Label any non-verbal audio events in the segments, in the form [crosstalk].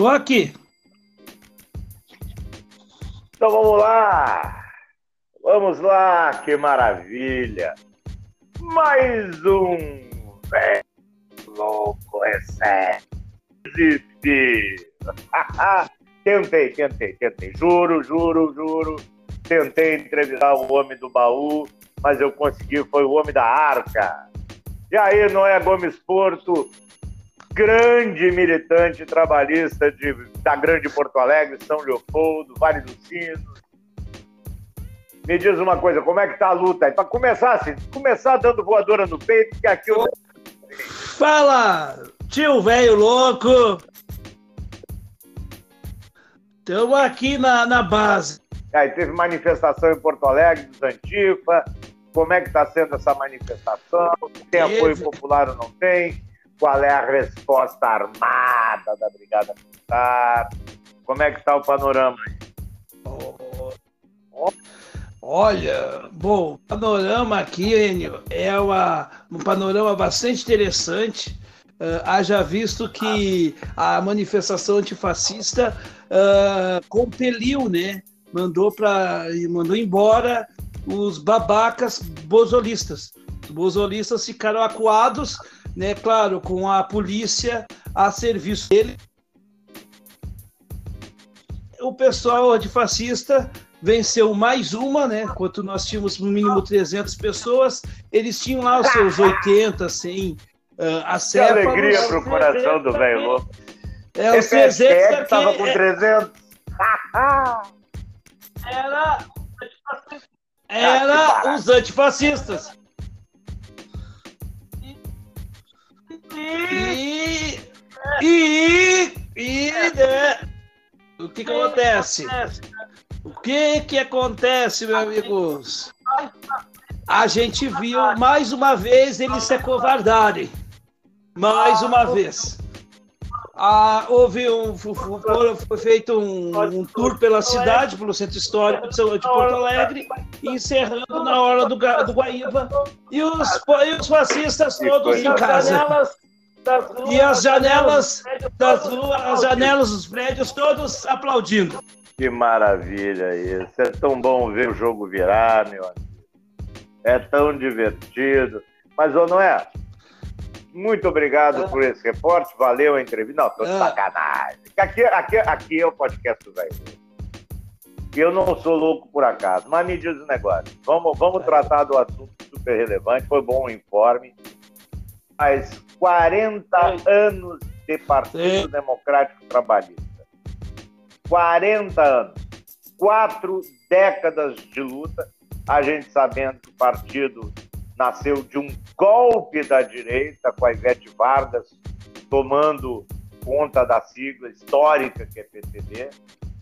Tô aqui. Então vamos lá. Vamos lá, que maravilha. Mais um velho louco recebe. [laughs] tentei, tentei, tentei. Juro, juro, juro. Tentei entrevistar o homem do baú, mas eu consegui, foi o homem da arca. E aí, Noé Gomes Porto, grande militante trabalhista de, da Grande Porto Alegre, São Leopoldo, Vale dos Sinos. Me diz uma coisa, como é que tá a luta aí? Para começar assim, começar dando voadora no peito, que aqui eu... Fala, tio velho louco! Estamos aqui na, na base. Aí teve manifestação em Porto Alegre dos Antifa. Como é que está sendo essa manifestação? Tem apoio popular ou não tem? Qual é a resposta armada da Brigada Militar? Como é que está o panorama? Olha, bom, o panorama aqui, Enio, é uma, um panorama bastante interessante. Uh, haja visto que a manifestação antifascista uh, compeliu, né? Mandou, pra, mandou embora os babacas bozolistas. Os bozolistas ficaram acuados, né? Claro, com a polícia a serviço dele. O pessoal antifascista venceu mais uma, né? Enquanto nós tínhamos no mínimo 300 pessoas, eles tinham lá os seus 80, 100 uh, acéfalos. Que alegria pro coração do velho louco. É, os 300 aqui, tava com 300. Era, [laughs] era os antifascistas. O que, que acontece? O que que acontece, meus amigos? A gente viu mais uma vez eles se acovardarem. Mais uma vez. Ah, houve um, foi feito um, um, tour pela cidade, pelo centro histórico de, de Porto Alegre, encerrando na hora do, do Guaíba, e os, e os fascistas todos em casa. E as janelas das ruas, as janelas dos prédios todos aplaudindo. Que maravilha isso. É tão bom ver o jogo virar, meu amigo. É tão divertido. Mas, ô Noé, muito obrigado por esse reporte. Valeu a entrevista. Não, tô de ah. sacanagem. Aqui, aqui, aqui é o podcast do velho. Eu não sou louco por acaso, mas me diz o um negócio. Vamos, vamos tratar do assunto super relevante. Foi bom o informe. Mas 40 anos de Partido Democrático Trabalhista 40 anos, quatro décadas de luta, a gente sabendo que o partido nasceu de um golpe da direita, com a Ivete Vargas tomando conta da sigla histórica que é PTB.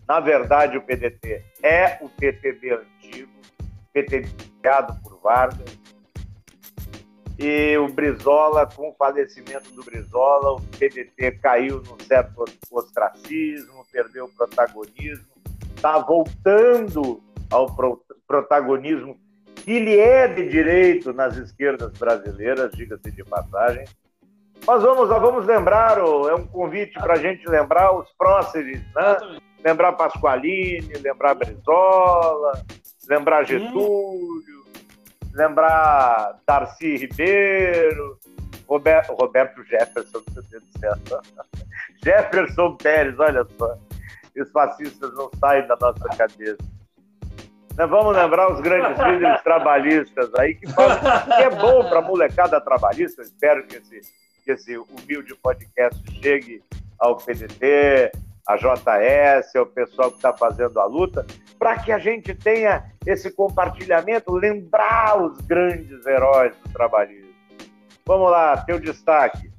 Na verdade, o PDT é o PTB antigo, PTB criado por Vargas. E o Brizola, com o falecimento do Brizola, o PDT caiu num certo ostracismo, perdeu o protagonismo, está voltando ao pro, protagonismo que lhe é de direito nas esquerdas brasileiras, diga-se de passagem. Mas vamos, vamos lembrar, é um convite para a gente lembrar os próceres, né? Lembrar Pasqualini, lembrar Brizola, lembrar Getúlio, lembrar Darcy Ribeiro, Roberto, Roberto Jefferson, meu Deus do céu. [laughs] Jefferson Pérez, olha só. Os fascistas não saem da nossa cabeça. Nós vamos lembrar os grandes [laughs] líderes trabalhistas aí, que, falam, que é bom para a molecada trabalhista. Espero que esse, que esse humilde podcast chegue ao PDT, a JS, ao pessoal que está fazendo a luta, para que a gente tenha esse compartilhamento, lembrar os grandes heróis do trabalhismo. Vamos lá, teu destaque.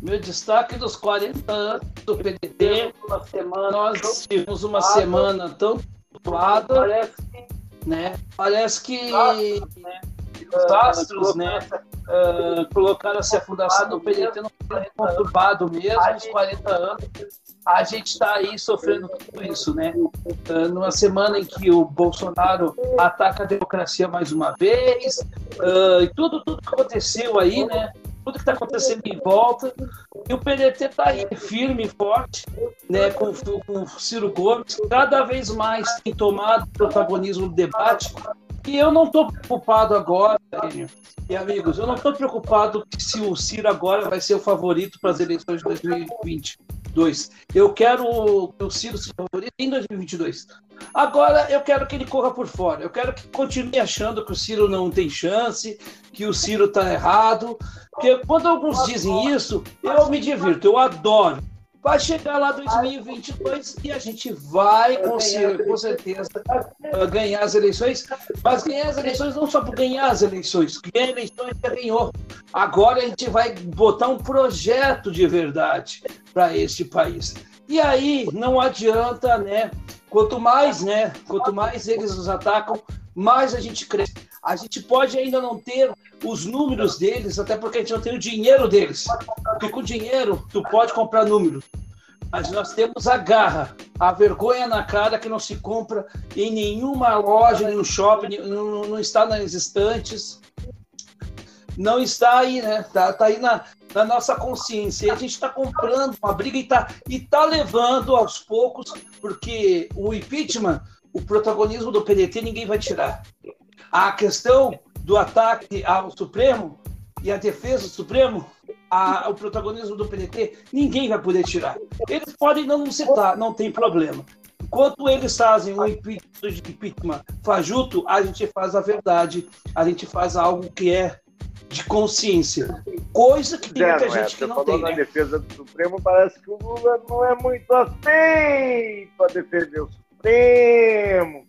Meu destaque dos 40 anos do PDT. Nós tivemos uma semana tão atuada, parece que, né? Parece que os astros, né? Uh, colocaram-se a fundação do PDT no conturbado mesmo, uns 40 anos. A gente está aí sofrendo tudo isso, né? Uh, numa semana em que o Bolsonaro ataca a democracia mais uma vez, uh, e tudo, tudo que aconteceu aí, né? tudo que está acontecendo em volta. E o PDT está aí, firme e forte, né, com, com o Ciro Gomes, cada vez mais tem tomado protagonismo no debate. E eu não estou preocupado agora, e amigos, eu não estou preocupado se o Ciro agora vai ser o favorito para as eleições de 2022. Eu quero que o Ciro seja favorito em 2022. Agora eu quero que ele corra por fora. Eu quero que continue achando que o Ciro não tem chance, que o Ciro está errado. Porque quando alguns dizem isso, eu me divirto, eu adoro. Vai chegar lá 2022 e a gente vai conseguir, com certeza, ganhar as eleições. Mas ganhar as eleições não só por ganhar as eleições. Ganhar eleições já ganhou. Agora a gente vai botar um projeto de verdade para este país. E aí não adianta, né? Quanto mais, né? Quanto mais eles nos atacam, mais a gente cresce. A gente pode ainda não ter os números deles, até porque a gente não tem o dinheiro deles. Porque com dinheiro tu pode comprar número. Mas nós temos a garra, a vergonha na cara que não se compra em nenhuma loja, nenhum shopping, não, não está nas estantes. Não está aí, né? Está tá aí na, na nossa consciência. E a gente está comprando uma briga e está e tá levando aos poucos, porque o impeachment, o protagonismo do PDT, ninguém vai tirar. A questão do ataque ao Supremo e a defesa do Supremo, a, o protagonismo do PDT, ninguém vai poder tirar. Eles podem não citar, não tem problema. Enquanto eles fazem o impeachment fajuto, a gente faz a verdade, a gente faz algo que é de consciência. Coisa que tem muita é, gente que não tem. Na né? defesa do Supremo, parece que o Lula não é muito assim para defender o Supremo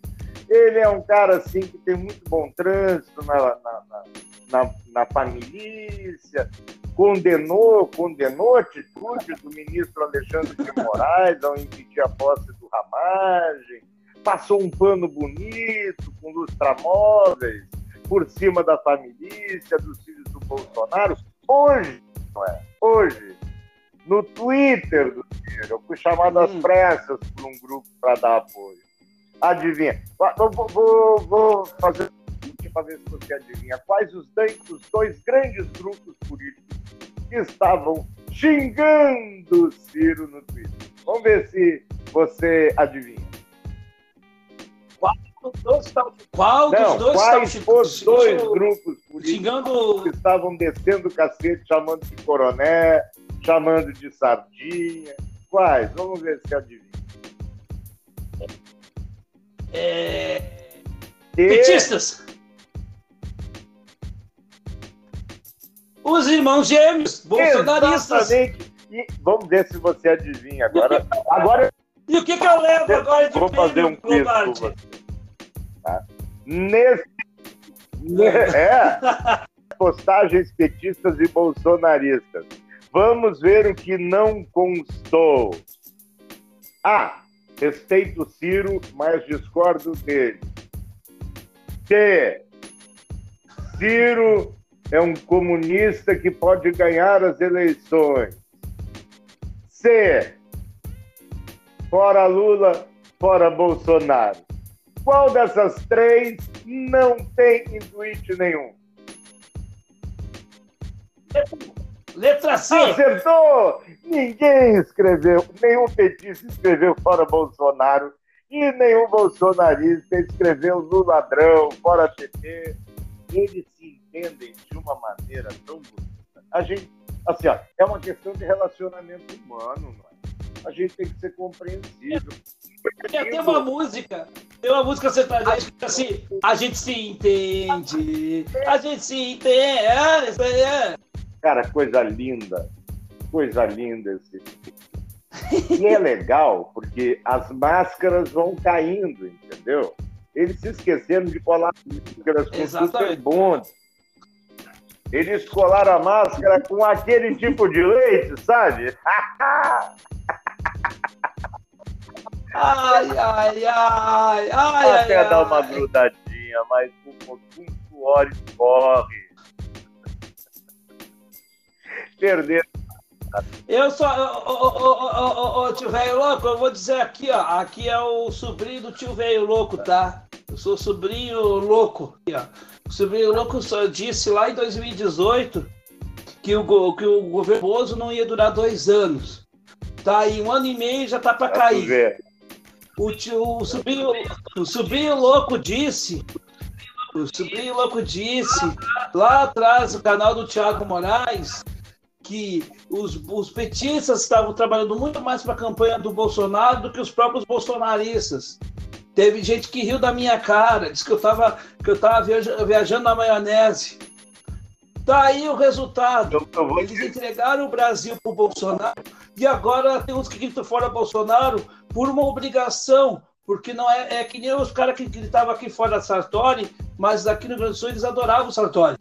ele é um cara assim que tem muito bom trânsito na, na, na, na família, condenou, condenou a atitude do ministro Alexandre de Moraes ao impedir a posse do Ramagem, passou um pano bonito com lustramóveis por cima da família, dos filhos do Bolsonaro. Hoje, não é? Hoje, no Twitter do Ciro, eu fui chamado às hum. pressas por um grupo para dar apoio. Adivinha? Vou, vou, vou fazer para ver se você adivinha. Quais os dois, os dois grandes grupos políticos que estavam xingando Ciro no Twitter? Vamos ver se você adivinha. Qual dos dois, Qual dos Não, dois quais os dois grupos políticos xingando... que estavam descendo o cacete, chamando de coroné, chamando de sardinha? Quais? Vamos ver se adivinha. É... Petistas. Os irmãos gêmeos, bolsonaristas. Exatamente. E vamos ver se você adivinha agora. agora e o que, que eu levo agora de Vou fazer um quiz com você. Tá? Nesse... [laughs] É. Postagens petistas e bolsonaristas. Vamos ver o que não constou. A. Respeito Ciro, mas discordo dele. C. Ciro é um comunista que pode ganhar as eleições. C. Fora Lula, fora Bolsonaro. Qual dessas três não tem intuito nenhum? Letra C. Acertou! Ninguém escreveu, nenhum petista escreveu fora Bolsonaro e nenhum bolsonarista escreveu no ladrão, fora PT. Eles se entendem de uma maneira tão bonita. A gente, assim, ó, é uma questão de relacionamento humano, não é? A gente tem que ser compreensível. Tem uma música, tem uma música sertaneja que assim, a gente se entende, a gente se entende, é, aí é. Cara, coisa linda. Coisa linda esse. E é legal porque as máscaras vão caindo, entendeu? Eles se esqueceram de colar máscaras com super bonde. Eles colaram a máscara com aquele tipo de leite, sabe? [laughs] Ai, ai, ai, ai, Até ai, dar uma grudadinha, mas um pouquinho suor escorre perder. Eu só, ô, ô, tio velho louco, eu vou dizer aqui, ó. Aqui é o sobrinho do tio velho louco, tá? Eu sou sobrinho louco. Aqui, ó. O sobrinho louco só disse lá em 2018 que o, que o governo Bozo não ia durar dois anos. Tá aí, um ano e meio já tá para cair. O, tio, o, sobrinho, o sobrinho louco disse, o sobrinho louco disse lá atrás no canal do Tiago Moraes que os, os petistas estavam trabalhando muito mais para a campanha do Bolsonaro do que os próprios bolsonaristas. Teve gente que riu da minha cara, disse que eu estava que eu tava viajando na maionese. Tá aí o resultado. Eles entregaram o Brasil para o Bolsonaro e agora tem uns que gritam fora Bolsonaro por uma obrigação, porque não é, é que nem os caras que gritavam aqui fora Sartori, mas aqui no Rio Grande do Sul eles adoravam o Sartori.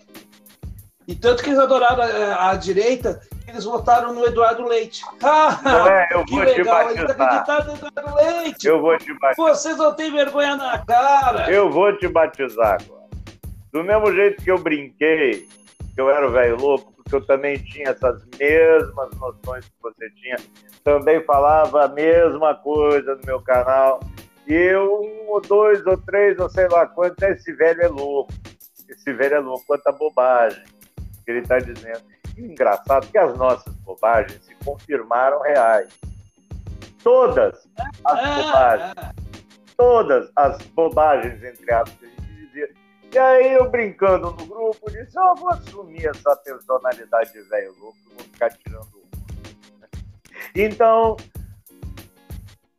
E tanto que eles adoraram a, a direita, eles votaram no Eduardo Leite. [laughs] Ah, é, eu que vou legal, te batizar. no Eduardo Leite. Eu vou te batizar. Vocês não têm vergonha na cara. Eu vou te batizar agora. Do mesmo jeito que eu brinquei, que eu era o velho louco, porque eu também tinha essas mesmas noções que você tinha, também falava a mesma coisa no meu canal. E eu, um ou dois ou três, ou sei lá quanto, esse velho é louco. Esse velho é louco, quanta bobagem ele está dizendo. E engraçado que as nossas bobagens se confirmaram reais. Todas as é, bobagens, é. todas as bobagens, entre aspas, que a gente dizia. E aí eu brincando no grupo, disse, eu vou assumir essa personalidade de velho louco, vou ficar tirando Então,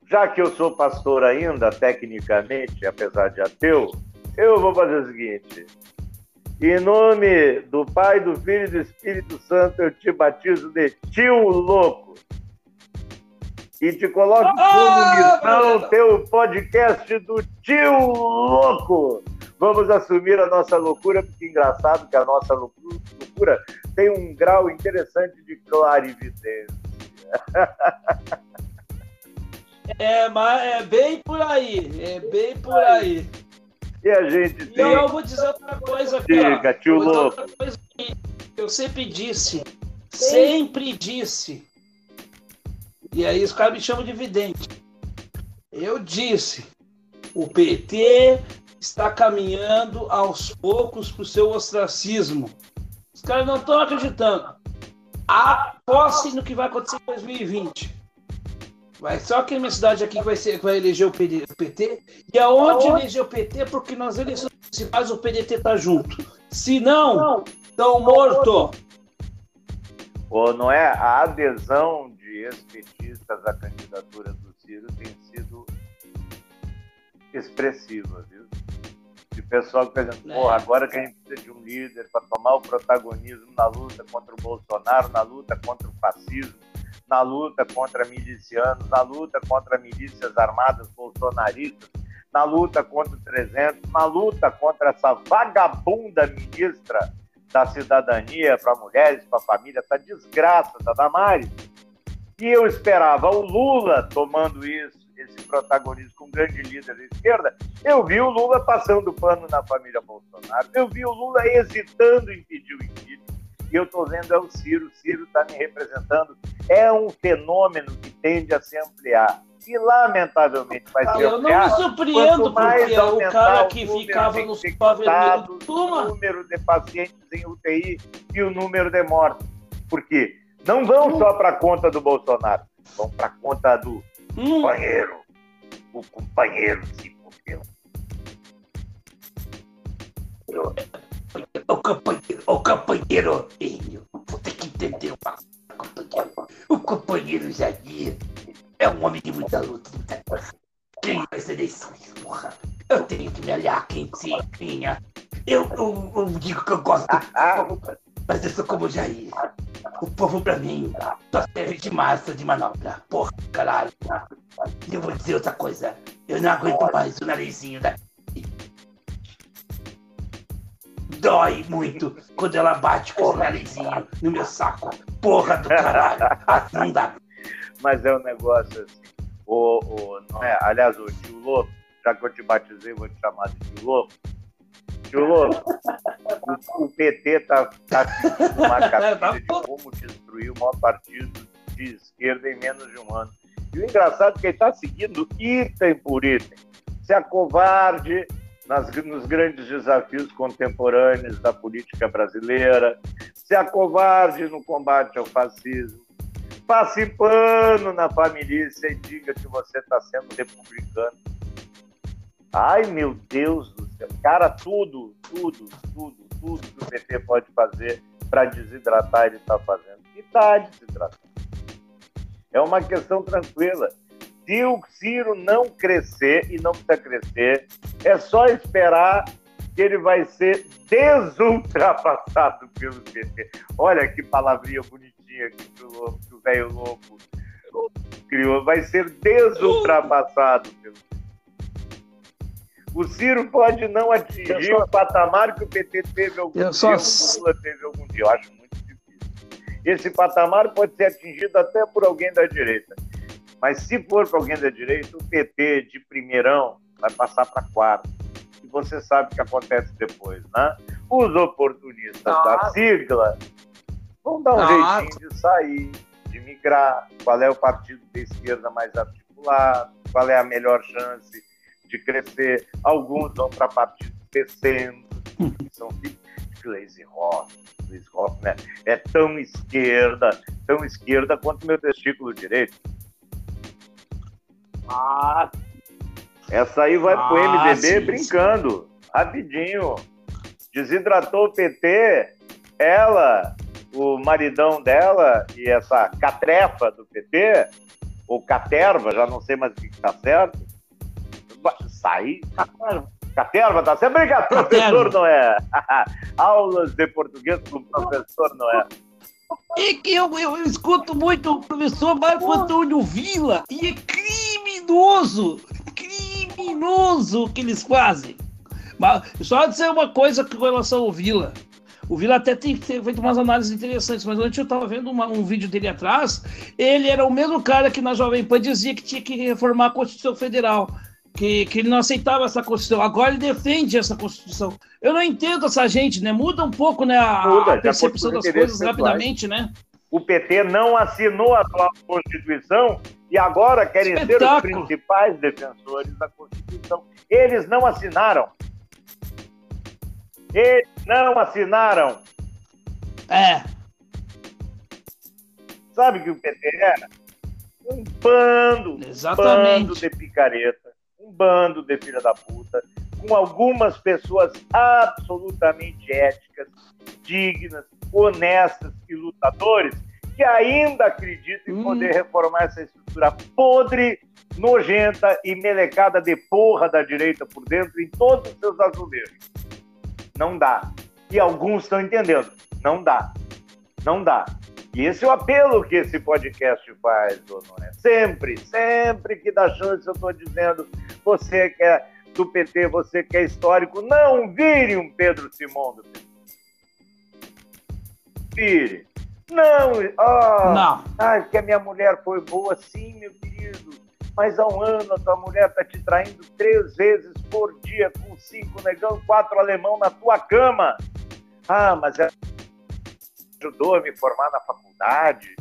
já que eu sou pastor ainda, tecnicamente, apesar de ateu, eu vou fazer o seguinte: em nome do Pai, do Filho e do Espírito Santo, eu te batizo de tio louco. E te coloco como ah, missão teu podcast do tio louco. Vamos assumir a nossa loucura, porque é engraçado que a nossa loucura tem um grau interessante de clarividência. [laughs] É, mas é bem por aí, é bem por aí. E a gente tem. E eu vou dizer outra coisa, cara. Diga, tio louco. eu sempre disse, sempre disse. E aí os caras me chamam de vidente. Eu disse, o PT está caminhando aos poucos para o seu ostracismo. Os caras não estão acreditando. Aposte no que vai acontecer em 2020. Vai só aqui na minha cidade aqui que vai, ser, que vai eleger o PT. E aonde eleger o PT, porque nas eleições municipais o PDT tá junto. Se não, estão morto. Ou não é? A adesão de ex-petistas à candidatura do Ciro tem sido expressiva, viu? De pessoal que, por exemplo, é. agora que a gente precisa de um líder para tomar o protagonismo na luta contra o Bolsonaro, na luta contra o fascismo, na luta contra milicianos, na luta contra milícias armadas bolsonaristas, na luta contra o 300, na luta contra essa vagabunda ministra da cidadania para mulheres, para família, essa desgraça da Damares. E eu esperava o Lula tomando isso, esse protagonismo com um grande líder da esquerda. Eu vi o Lula passando pano na família Bolsonaro. Eu vi o Lula hesitando em pedir o impeachment e eu estou vendo é o Ciro, o Ciro está me representando. É um fenômeno que tende a se ampliar. E, lamentavelmente, vai se eu ampliar. Eu não me surpreendo, porque o cara que ficava no vermelho o número de pacientes em UTI e o número de mortes. Por quê? Não vão só para a conta do Bolsonaro, vão para a conta do hum. companheiro. O companheiro se O companheiro, o companheiro, vou ter que entender uma companheiro. O companheiro Jair é um homem de muita luta, de muita coisa. Ganhou as eleições, porra. Eu tenho que me aliar quem se ganha. Eu, eu, eu, digo que eu gosto do povo, mas eu sou como o Jair. O povo pra mim só serve de massa de manobra. Porra, caralho. E eu vou dizer outra coisa. Eu não aguento mais o narizinho daqui dói muito quando ela bate com o narizinho no meu saco. Porra do caralho. Assim não dá. Mas é um negócio assim. O, o, não é? Aliás, o tio Louco, já que eu te batizei, vou te chamar de tio Louco. Tio Louco, o, o PT tá, tá uma [laughs] capilha tá de como destruir o maior partido de esquerda em menos de um ano. E o engraçado é que ele está seguindo item por item. Se acovarde nas, nos grandes desafios contemporâneos da política brasileira, se acovarde no combate ao fascismo, passe pano na família e diga que você está sendo republicano. Ai, meu Deus do céu. Cara, tudo, tudo, tudo, tudo que o PT pode fazer para desidratar, ele está fazendo. E está desidratando. É uma questão tranquila. Se o Ciro não crescer, e não precisa crescer, é só esperar que ele vai ser desultrapassado pelo PT. Olha que palavrinha bonitinha que o velho louco criou. Vai ser desultrapassado pelo PT. O Ciro pode não atingir só... o patamar que o PT teve algum eu dia, só... o Lula teve algum dia. Eu acho muito difícil. Esse patamar pode ser atingido até por alguém da direita. Mas se for para alguém da direita, o PT de primeirão vai passar para quarto. E você sabe o que acontece depois, né? Os oportunistas da ah. sigla vão dar um ah. jeitinho de sair, de migrar. Qual é o partido de esquerda mais articulado? Qual é a melhor chance de crescer, alguns vão para partidos descendo, que são Glaze Rock, Glaze Rock, né? É tão esquerda, tão esquerda quanto meu testículo direito. Ah, essa aí vai ah, pro MDB sim, brincando, sim. rapidinho. Desidratou o PT, ela, o maridão dela e essa catrefa do PT, ou caterva, já não sei mais o que está certo, sair. Caterva, tá sempre brincando, professor não é. [laughs] Aulas de português com o professor não é. É que eu, eu, eu, escuto muito o professor Marco Antônio Vila e é criminoso, criminoso o que eles fazem. Mas só dizer uma coisa com relação ao Vila. O Vila até tem feito umas análises interessantes, mas antes eu estava vendo uma, um vídeo dele atrás. Ele era o mesmo cara que na Jovem Pan dizia que tinha que reformar a Constituição Federal que, que ele não aceitava essa Constituição. Agora ele defende essa Constituição. Eu não entendo essa gente, né? Muda um pouco né, a, Muda, a percepção das coisas rapidamente, né? O PT não assinou a atual Constituição e agora querem Espetáculo. ser os principais defensores da Constituição. Eles não assinaram. Eles não assinaram. É. Sabe que o PT era? Um bando, Exatamente. um bando de picareta um bando de filha da puta, com algumas pessoas absolutamente éticas, dignas, honestas e lutadores, que ainda acreditam em hum. poder reformar essa estrutura podre, nojenta e melecada de porra da direita por dentro em todos os seus azulejos. Não dá. E alguns estão entendendo. Não dá. Não dá. E esse é o apelo que esse podcast faz, Honoré. Sempre, sempre que dá chance, eu estou dizendo, você que é do PT, você que é histórico, não vire um Pedro Simão do PT. Vire. Não, oh, não. Ai, porque a minha mulher foi boa, sim, meu querido. Mas há um ano a tua mulher está te traindo três vezes por dia com cinco negão, quatro alemão na tua cama. Ah, mas ela ajudou a me formar na faculdade.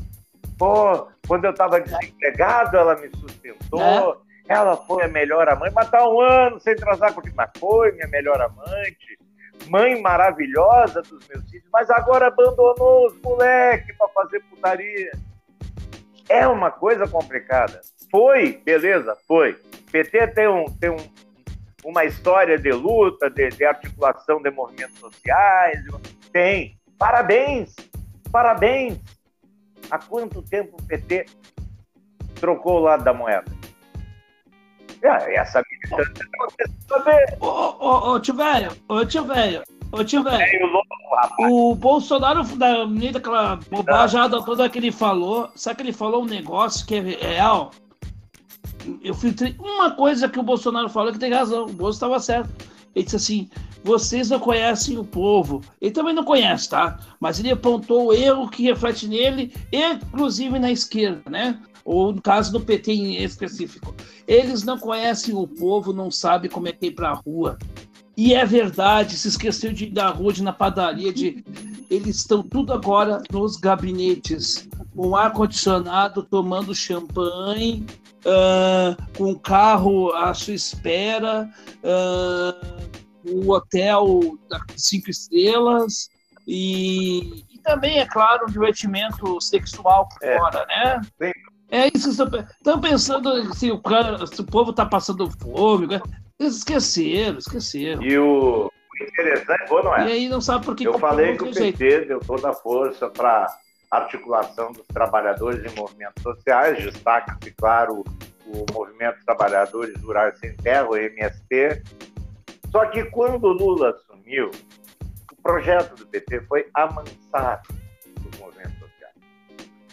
Pô, quando eu estava desempregado, ela me sustentou. É. Ela foi a melhor amante, mas tá um ano sem transar comigo. Mas foi minha melhor amante, mãe maravilhosa dos meus filhos, mas agora abandonou os moleques para fazer putaria. É uma coisa complicada. Foi, beleza, foi. PT tem, um, tem um, uma história de luta, de, de articulação de movimentos sociais. Tem. Parabéns, parabéns. Há quanto tempo o PT trocou o lado da moeda? É, essa militância Ô, ô, ô, tio velho, ô, tio velho, ô, tio velho. O Bolsonaro, da menina, aquela bobajada toda que ele falou, sabe que ele falou um negócio que é real? Eu filtrei uma coisa que o Bolsonaro falou que tem razão, o Bolsonaro estava certo. Ele disse assim: vocês não conhecem o povo. Ele também não conhece, tá? Mas ele apontou o erro que reflete nele, inclusive na esquerda, né? Ou no caso do PT em específico. Eles não conhecem o povo, não sabem como é que é ir pra rua. E é verdade, se esqueceu de ir da rua, de ir na padaria, de eles estão tudo agora nos gabinetes, com ar-condicionado, tomando champanhe, uh, com o carro à sua espera, uh, o hotel da cinco estrelas e, e também, é claro, um divertimento sexual por é. fora, né? Sim. É isso que estão pensando se o, cara, se o povo está passando fome. Né? Eles esqueceram, esqueceram. E o interessante, bom, não é? E aí não sabe por que Eu falei que o PT deu toda a força para articulação dos trabalhadores em movimentos sociais, destaca-se, claro, o Movimento Trabalhadores Rurais Sem Terra, o MST. Só que quando o Lula assumiu, o projeto do PT foi amansar os movimentos sociais.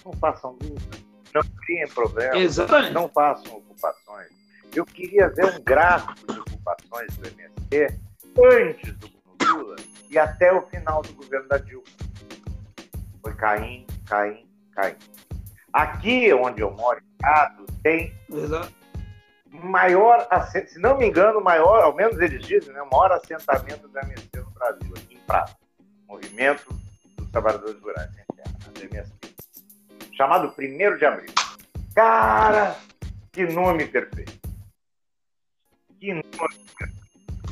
Não façam luta, não criem problemas, Exatamente. não façam ocupações. Eu queria ver um gráfico de ocupações do MST antes do Lula e até o final do governo da Dilma. Foi caindo, caindo, caindo. Aqui onde eu moro, em tem Exato. maior, se não me engano, maior, ao menos eles dizem, né, o maior assentamento da MST no Brasil, aqui em Prata. Movimento dos Trabalhadores Rurais em Terra, MST. Chamado 1 de Abril. Cara, que nome perfeito. Que nome perfeito.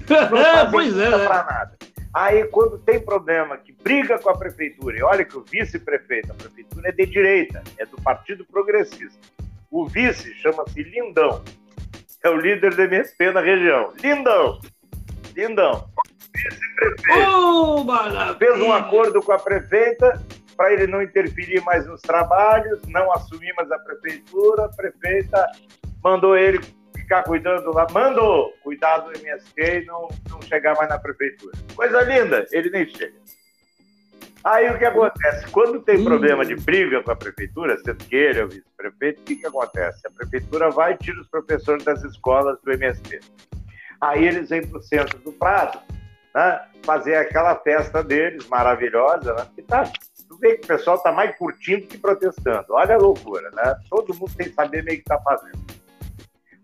[laughs] Não pois é, né? nada. Aí, quando tem problema, que briga com a prefeitura, e olha que o vice-prefeito, a prefeitura é de direita, é do Partido Progressista. O vice chama-se Lindão, é o líder do MSP na região. Lindão! Lindão! Vice-prefeito. Oh, Fez um acordo com a prefeita para ele não interferir mais nos trabalhos, não assumir mais a prefeitura. A prefeita mandou ele ficar cuidando lá, mandou cuidar do MST e não, não chegar mais na prefeitura. Coisa linda, ele nem chega. Aí o que acontece? Quando tem problema de briga com a prefeitura, sendo que ele é o vice-prefeito, o que, que acontece? A prefeitura vai e tira os professores das escolas do MST. Aí eles vêm para o centro do Prado, né, fazer aquela festa deles maravilhosa, né? Tá, tu vê que o pessoal está mais curtindo que protestando. Olha a loucura, né? Todo mundo tem que saber meio que está fazendo.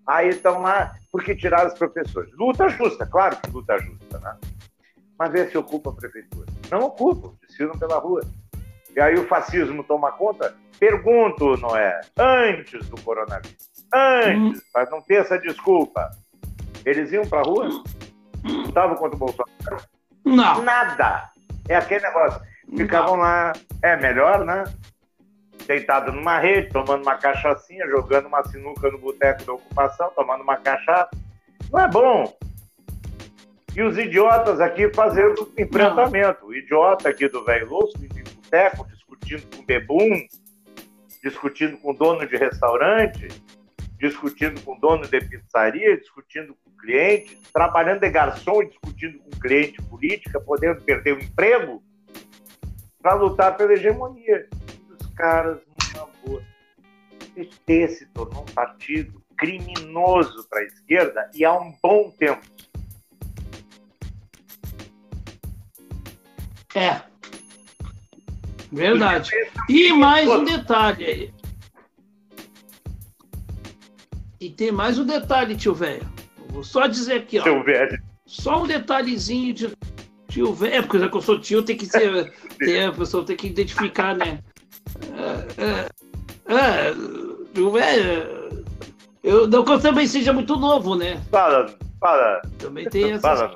Aí estão lá porque tiraram os professores. Luta justa, claro que luta justa, né? Mas vê se ocupa a prefeitura. Não ocupam, desfilam pela rua. E aí o fascismo toma conta? Pergunto, Noé, antes do coronavírus, antes, hum. para não ter essa desculpa, eles iam para a rua? Lutavam contra o Bolsonaro? Não. Nada. É aquele negócio. Ficavam não. lá. É melhor, né? Deitado numa rede, tomando uma cachaçinha, jogando uma sinuca no boteco da ocupação, tomando uma cachaça. Não é bom. E os idiotas aqui fazendo enfrentamento. O idiota aqui do velho louco, em boteco, discutindo com bebum, discutindo com dono de restaurante, discutindo com dono de pizzaria, discutindo com cliente, trabalhando de garçom e discutindo com cliente política, podendo perder o emprego para lutar pela hegemonia caras numa boa. O PT se tornou um partido criminoso para a esquerda e há um bom tempo. É. Verdade. E mais um detalhe aí. E tem mais um detalhe, tio velho. Vou só dizer aqui, ó. Tio velho. Só um detalhezinho de tio velho. É, porque já que eu sou tio, tem que ser. [laughs] tem, a pessoa tem que identificar, né? É, é, é, eu não que eu também seja muito novo, né? Fala, fala. Também tem essa. Fala.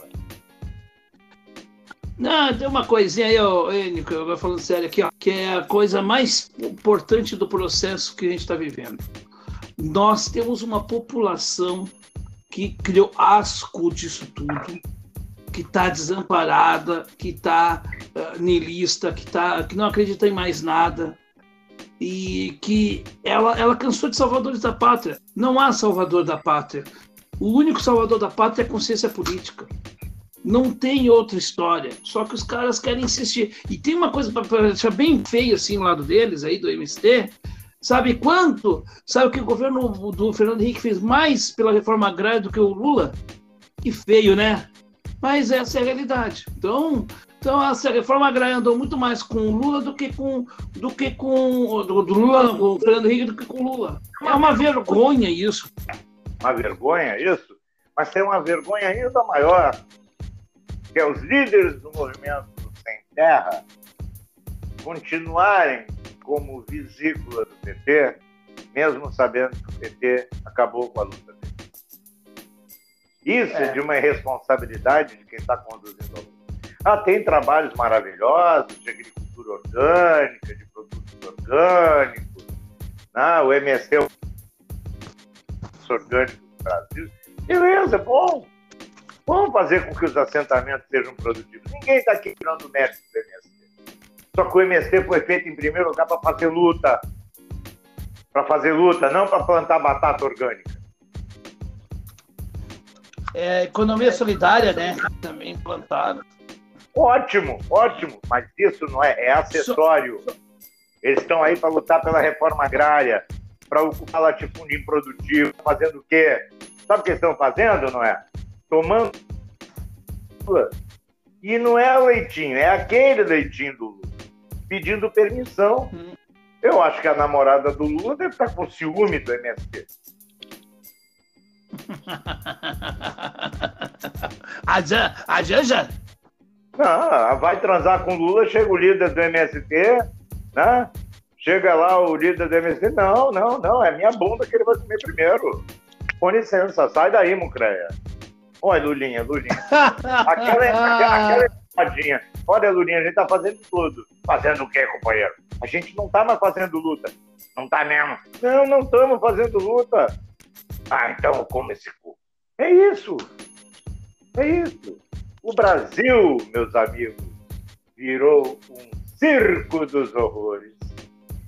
Não, tem uma coisinha aí, ó, Nico, eu vou falando sério aqui, ó, que é a coisa mais importante do processo que a gente está vivendo. Nós temos uma população que criou asco disso tudo, que está desamparada, que está uh, nilista, que, tá, que não acredita em mais nada, e que ela, ela cansou de salvadores da pátria. Não há salvador da pátria. O único salvador da pátria é a consciência política. Não tem outra história. Só que os caras querem insistir. E tem uma coisa para deixar bem feio assim, lado deles, aí do MST. Sabe quanto? Sabe que o governo do Fernando Henrique fez mais pela reforma agrária do que o Lula? Que feio, né? Mas essa é a realidade. Então, então a reforma agrária andou muito mais com o Lula do que com do que com do, do Lula, o Fernando Henrique do que com o Lula. É uma vergonha isso. Uma vergonha isso? Mas tem uma vergonha ainda maior, que é os líderes do movimento Sem Terra continuarem como vesícula do PT, mesmo sabendo que o PT acabou com a luta dele. Isso é, é de uma irresponsabilidade de quem está conduzindo a. Ah, tem trabalhos maravilhosos de agricultura orgânica, de produtos orgânicos, né? o MST orgânico do Brasil. Beleza, bom. Vamos fazer com que os assentamentos sejam produtivos. Ninguém está aqui tirando mérito do MST. Só que o MST foi feito, em primeiro lugar, para fazer luta. Para fazer luta, não para plantar batata orgânica. É, economia solidária, né? Também implantada. Ótimo, ótimo, mas isso não é, é acessório. Eles estão aí para lutar pela reforma agrária, para ocupar latifúndio improdutivo, fazendo o quê? Sabe o que estão fazendo, não é? Tomando. E não é o leitinho, é aquele leitinho do Lula, pedindo permissão. Hum. Eu acho que a namorada do Lula deve estar com ciúme do MST. [laughs] Jan, a Janja? Não, vai transar com Lula, chega o líder do MST, né? Chega lá o líder do MST, não, não, não, é minha bunda que ele vai comer primeiro. Com licença, sai daí, Mucreia. Olha, Lulinha, Lulinha. [laughs] aquela, aquela, aquela Olha, Lulinha, a gente tá fazendo tudo. Fazendo o quê, companheiro? A gente não tá mais fazendo luta. Não tá mesmo? Não, não estamos fazendo luta. Ah, então como esse cu. É isso. É isso. O Brasil, meus amigos, virou um circo dos horrores.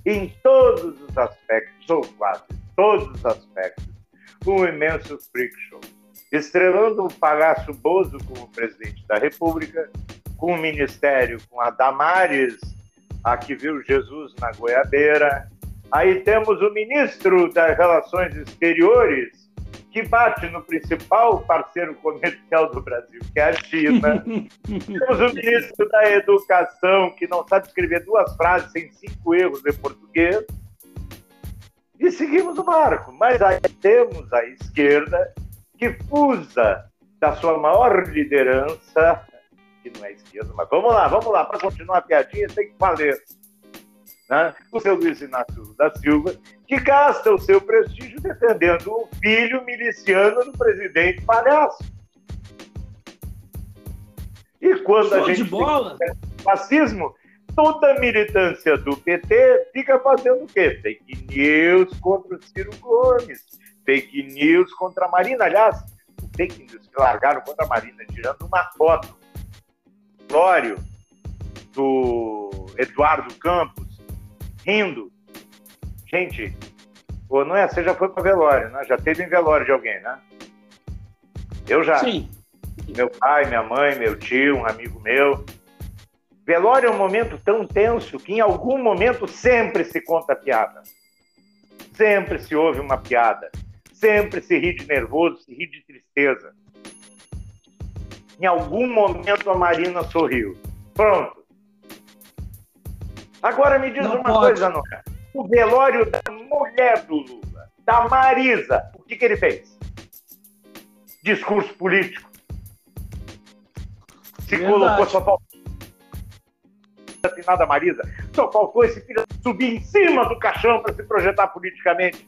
Em todos os aspectos, ou quase todos os aspectos, um imenso freak show. Estrelando o Palhaço Bozo como presidente da República, com o ministério com a Damares, a que viu Jesus na goiabeira. Aí temos o ministro das Relações Exteriores, que bate no principal parceiro comercial do Brasil, que é a China. [laughs] Temos o ministro da Educação, que não sabe escrever duas frases sem cinco erros de português. E seguimos o barco. Mas aí temos a esquerda, que fusa da sua maior liderança, que não é esquerda, mas vamos lá, vamos lá, para continuar a piadinha tem que valer né, o seu Luiz Inácio da Silva, que gasta o seu prestígio defendendo o filho miliciano do presidente palhaço. E quando Show a gente bola. fascismo, toda a militância do PT fica fazendo o quê? Fake news contra o Ciro Gomes, fake news contra a Marina. Aliás, o fake news que largaram contra a Marina, tirando uma foto, Glório, do Eduardo Campos, rindo. Gente, ou não é? Você já foi para velório, né? Já teve em velório de alguém, né? Eu já. Sim. Meu pai, minha mãe, meu tio, um amigo meu. Velório é um momento tão tenso que em algum momento sempre se conta piada. Sempre se ouve uma piada. Sempre se ri de nervoso, se ri de tristeza. Em algum momento a Marina sorriu. Pronto. Agora me diz não uma pode. coisa, Noé. O velório da mulher do Lula, da Marisa, o que, que ele fez? Discurso político. Se Verdade. colocou, só faltou nada Marisa, só faltou esse filho subir em cima do caixão para se projetar politicamente.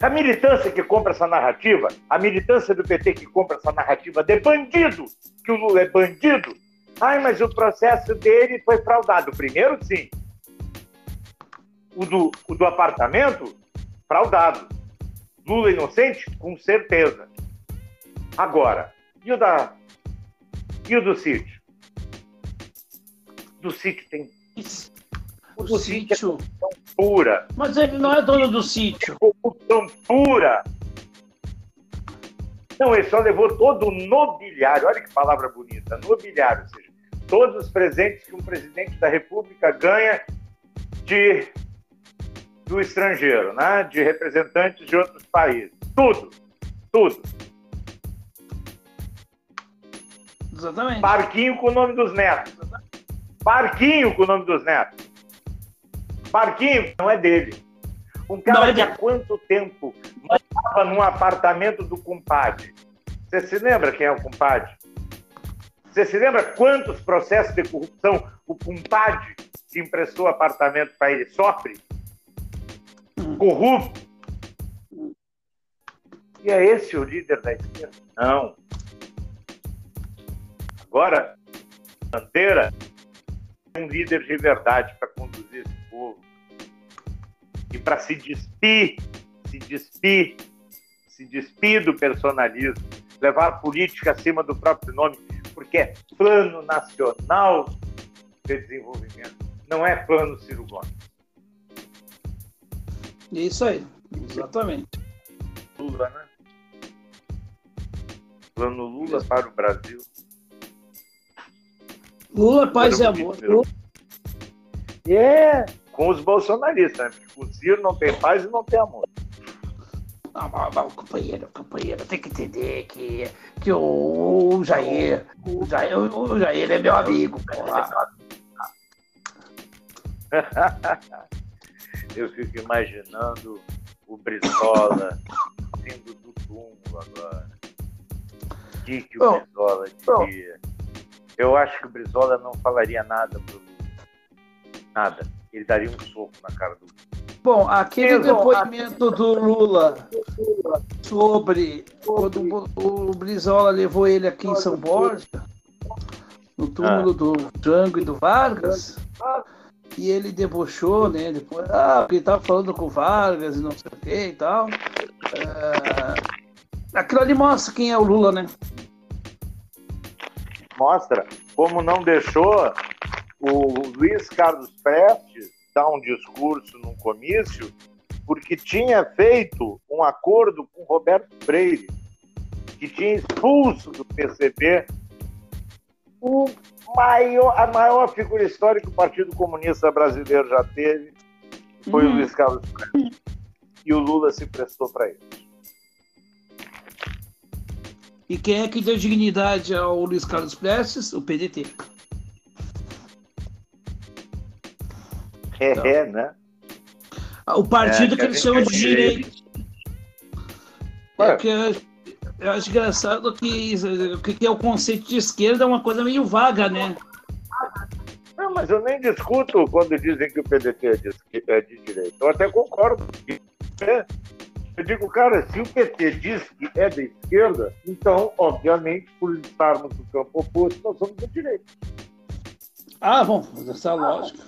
A militância que compra essa narrativa, a militância do PT que compra essa narrativa de bandido, que o Lula é bandido, Ai, mas o processo dele foi fraudado. Primeiro, sim. O do, o do apartamento, fraudado. Lula inocente? Com certeza. Agora, e o, da, e o do sítio? Do sítio tem. O, do sítio. sítio é pura. Mas ele não é dono do sítio. Corrupção pura. Não, ele só levou todo o nobiliário. Olha que palavra bonita. Nobiliário, ou seja, todos os presentes que um presidente da República ganha de do estrangeiro, né? de representantes de outros países. Tudo, tudo. Exatamente. Barquinho com o nome dos netos. Barquinho com o nome dos netos. Barquinho não é dele. Um cara é que há quanto tempo morava num apartamento do compadre. Você se lembra quem é o compadre? Você se lembra quantos processos de corrupção o compadre que emprestou apartamento para ele sofre? Corrupto. E é esse o líder da esquerda? Não. Agora, Bandeira é um líder de verdade para conduzir esse povo. E para se despir, se despir, se despir do personalismo, levar a política acima do próprio nome, porque é Plano Nacional de Desenvolvimento, não é Plano Ciro Gomes. Isso aí, exatamente. Lula, né? Plano Lula para o Brasil. Lula, paz e amor. É, com os bolsonaristas, né? O Ciro não tem paz e não tem amor. Não, mas, mas, companheiro, companheiro, tem que entender que, que o, Jair, o Jair, o Jair é meu amigo, porra. [laughs] Eu fico imaginando o Brizola sendo do túmulo agora. O que, que o Brizola diria? Eu acho que o Brizola não falaria nada pro Lula. Nada. Ele daria um soco na cara do Lula. Bom, aquele Eu- depoimento do Lula sobre quando o, o Brizola levou ele aqui em São Borja, no túmulo do Django e do Vargas, e ele debochou, né? Depois, ah, porque ele tava falando com o Vargas e não sei o que e tal. É, aquilo ali mostra quem é o Lula, né? Mostra como não deixou o Luiz Carlos Prestes dar um discurso num comício, porque tinha feito um acordo com Roberto Freire, que tinha expulso do PCB o maior, a maior figura histórica que o Partido Comunista Brasileiro já teve, foi o Uhum. Luiz Carlos Prestes. E o Lula se prestou para isso. E quem é que deu dignidade ao Luiz Carlos Prestes? O PDT. É, Então. é, né? O partido É, que que eles chamam de. Ué. É que eu, acho- engraçado que o que é o conceito de esquerda é uma coisa meio vaga, né? Não, mas eu nem discuto quando dizem que o PDT é de, é de direita. Eu até concordo. É. Eu digo, cara, se o PT diz que é da esquerda, então, obviamente, por estarmos no campo oposto, nós somos da direita. Ah, bom, mas essa é a lógica.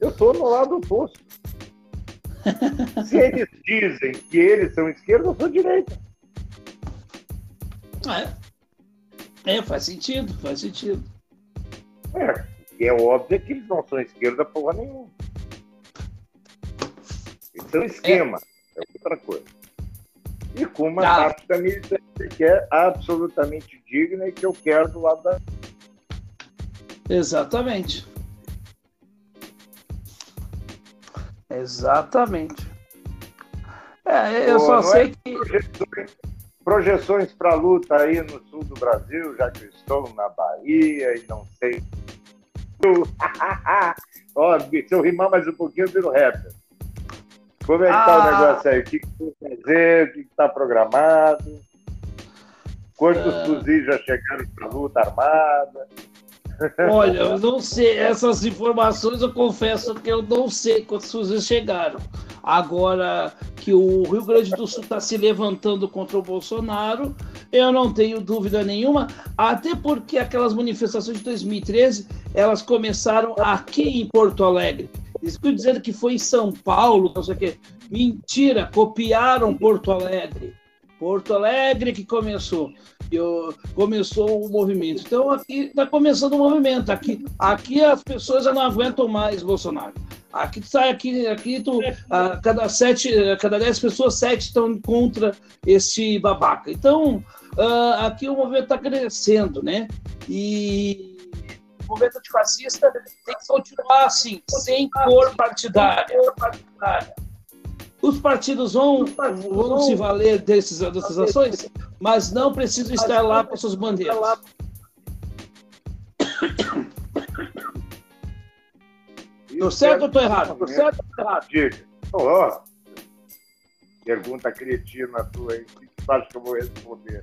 Eu estou no lado oposto. [laughs] se eles dizem que eles são esquerda, eu sou direita. É. é, faz sentido, faz sentido. É, e é óbvio que eles não são esquerda porra nenhuma. Eles são esquema, é, outra coisa. E com uma Ah. da militância que é absolutamente digna e que eu quero do lado da. Exatamente. Exatamente. É, eu Pô, só não sei é que. Projeções, projeções para luta aí no sul do Brasil, já que eu estou na Bahia e não sei. [laughs] Ó, se eu rimar mais um pouquinho, eu viro rapper. Como é que tá o Ah. negócio aí? O que, que tu vai fazer? O que está programado? Quantos Ah. fuzis já chegaram para luta armada? Olha, eu não sei, essas informações eu confesso que eu não sei quantos fuzis chegaram. Agora que o Rio Grande do Sul está se levantando contra o Bolsonaro, eu não tenho dúvida nenhuma, até porque aquelas manifestações de 2013, elas começaram aqui em Porto Alegre. Ficam dizendo que foi em São Paulo, não sei o quê. Mentira, copiaram Porto Alegre. Porto Alegre que começou. Eu, começou o movimento. Então aqui está começando o movimento. Aqui, aqui as pessoas já não aguentam mais Bolsonaro. Aqui sai aqui, aqui tu, a cada sete, a cada dez pessoas sete estão contra esse babaca. Então ah, aqui o movimento está crescendo, né? E o movimento antifascista tem que continuar assim, sem cor partidária. Os partidos vão, vão se valer desses, dessas ações, mas não precisam estar lá com suas bandeiras. Tô certo ou tô errado? Tô certo ou tô errado? Diga. Ó, pergunta cretina tua aí. O que tu acha que eu vou responder?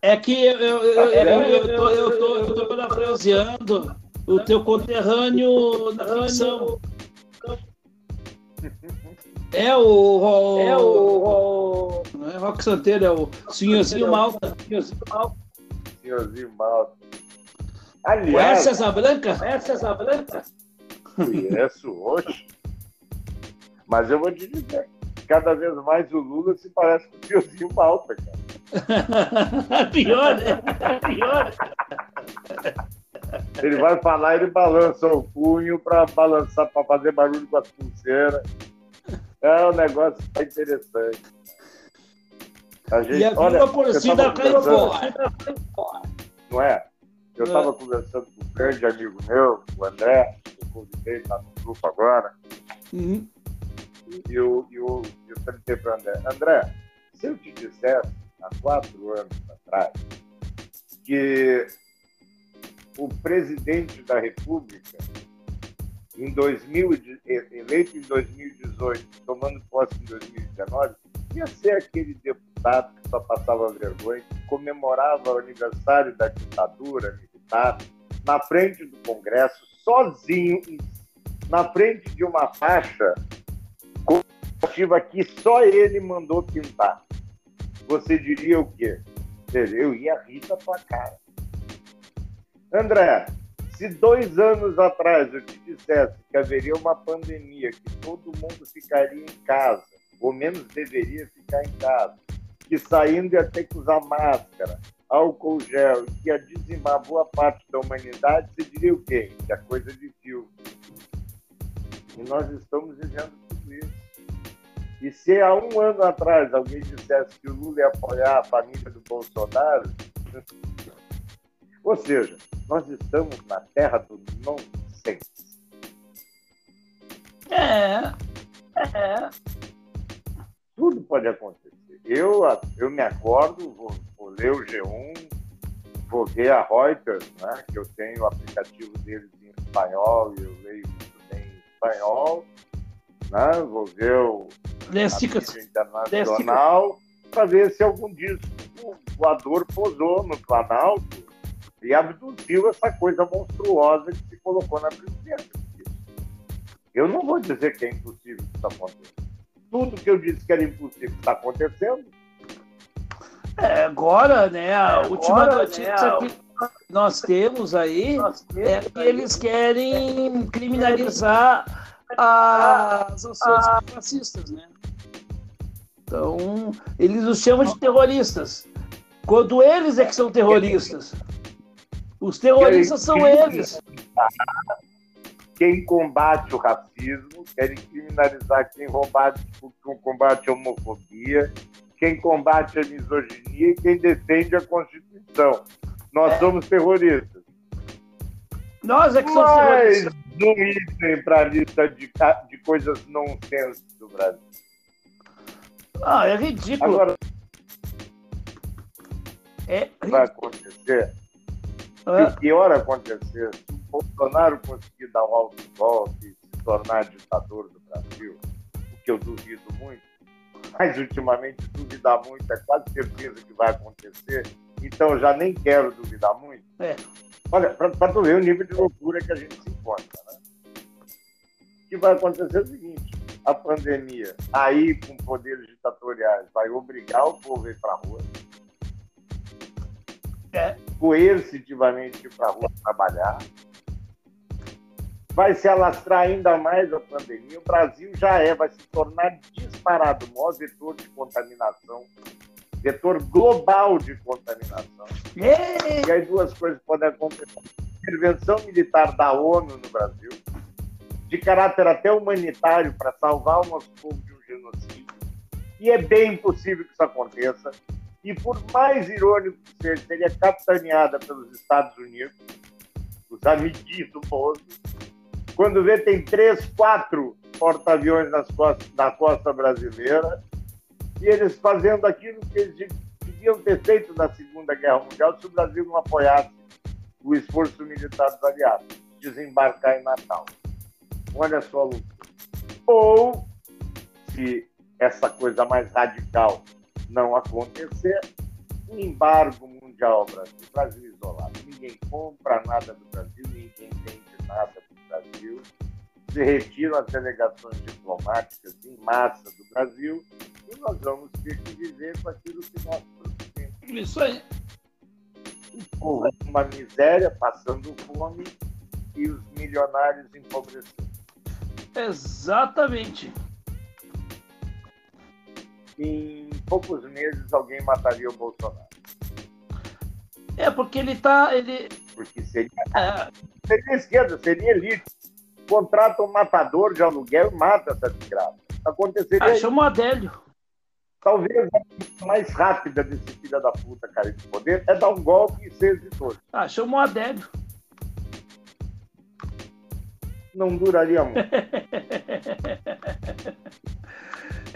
É que eu, eu, eu, eu, eu tô, eu tô, eu tô parafraseando o teu conterrâneo na ficção. É o. É o. é Rock Santeiro, é o Senhorzinho Malta. Senhorzinho Malta. Senhorzinho Malta. Aliás. Conhece essa branca? Conhece essa branca? Conheço hoje. Mas eu vou te dizer, cada vez mais o Lula se parece com o Senhorzinho Malta, cara. [laughs] Pior, né? Pior. Ele vai falar, ele balança o punho para balançar, para fazer barulho com as pulseiras. É um negócio interessante. A gente, e a olha, porcina caiu fora. Não é? Eu estava é. conversando com um grande amigo meu, o André, que eu convidei, está no grupo agora. Uhum. E eu, eu, eu perguntei para o André, André, se eu te dissesse há quatro anos atrás que o presidente da República, em 2000, eleito em 2018, tomando posse em 2019, ia ser aquele deputado que só passava vergonha, que comemorava o aniversário da ditadura militar na frente do Congresso, sozinho, na frente de uma faixa comemorativa que só ele mandou pintar. Você diria o quê? Eu ia rir da tua cara. André, se dois anos atrás eu te dissesse que haveria uma pandemia, que todo mundo ficaria em casa, ou menos deveria ficar em casa, que saindo ia ter que usar máscara, álcool gel, que ia dizimar boa parte da humanidade, você diria o quê? Que é coisa de filme. E nós estamos vivendo tudo isso. E se há um ano atrás alguém dissesse que o Lula ia apoiar a família do Bolsonaro, ou seja, nós estamos na terra do nonsense. É, é. Tudo pode acontecer. Eu, eu me acordo, vou, vou ler o G1, vou ver a Reuters, né, que eu tenho o aplicativo deles em espanhol e eu leio muito bem em espanhol. Né, vou ver o a internacional para ver se algum disco voador posou no Planalto e abduziu essa coisa monstruosa que se colocou na presidência. Eu não vou dizer que é impossível que isso aconteça. Tudo que eu disse que era impossível está acontecendo. É, agora, né, a é, última agora, notícia né, que nós temos aí nós temos é que aí. eles querem criminalizar as ações ah. fascistas, né? Então, eles os chamam de terroristas. Quando eles é que são terroristas. Os terroristas são eles. Quem combate o racismo, querem criminalizar quem combate, quem combate a homofobia, quem combate a misoginia e quem defende a Constituição. Nós é. somos terroristas. Nós é que somos Mas terroristas. não item para a lista de, de coisas não senso do Brasil. Ah, é ridículo. Agora, é ridículo. vai acontecer se o pior acontecer, se o Bolsonaro conseguir dar um alto golpe e se tornar ditador do Brasil, o que eu duvido muito, mas ultimamente duvidar muito é quase certeza que vai acontecer, então eu já nem quero duvidar muito. É. Olha, para tu ver o nível de loucura que a gente se encontra, né? O que vai acontecer é o seguinte: a pandemia, aí com poderes ditatoriais, vai obrigar o povo a ir para a rua é. Coercitivamente para a rua trabalhar. Vai se alastrar ainda mais a pandemia. O Brasil já é, vai se tornar disparado o maior vetor de contaminação, vetor global de contaminação. E aí duas coisas podem acontecer. Intervenção militar da ONU no Brasil, de caráter até humanitário, para salvar o nosso povo de um genocídio. E é bem possível que isso aconteça e por mais irônico que seja, seria capitaneada pelos Estados Unidos, os amiguinhos do Bozo, quando vê tem três, quatro porta-aviões na costa brasileira, e eles fazendo aquilo que eles deviam ter feito na Segunda Guerra Mundial se o Brasil não apoiasse o esforço militar dos aliados, desembarcar em Natal. Olha só, Lucas. Ou, se essa coisa mais radical não acontecer, um embargo mundial ao Brasil, Brasil isolado. Ninguém compra nada do Brasil, ninguém vende nada do Brasil. Se retiram as delegações diplomáticas em massa do Brasil e nós vamos ter que viver com aquilo que nós produzimos. Isso aí. Povo uma miséria, passando fome, e os milionários empobrecendo. Exatamente. Em poucos meses alguém mataria o Bolsonaro. É, porque ele tá. Ele... Porque seria, é. seria esquerda, seria elite. Contrata um matador de aluguel e mata essa desgraça. Aconteceria. Ah, chama o Adélio. Talvez a mais rápida desse filho da puta, cara, de poder, é dar um golpe e ser exitoso. Ah, chama o Adélio. Não duraria muito. [laughs]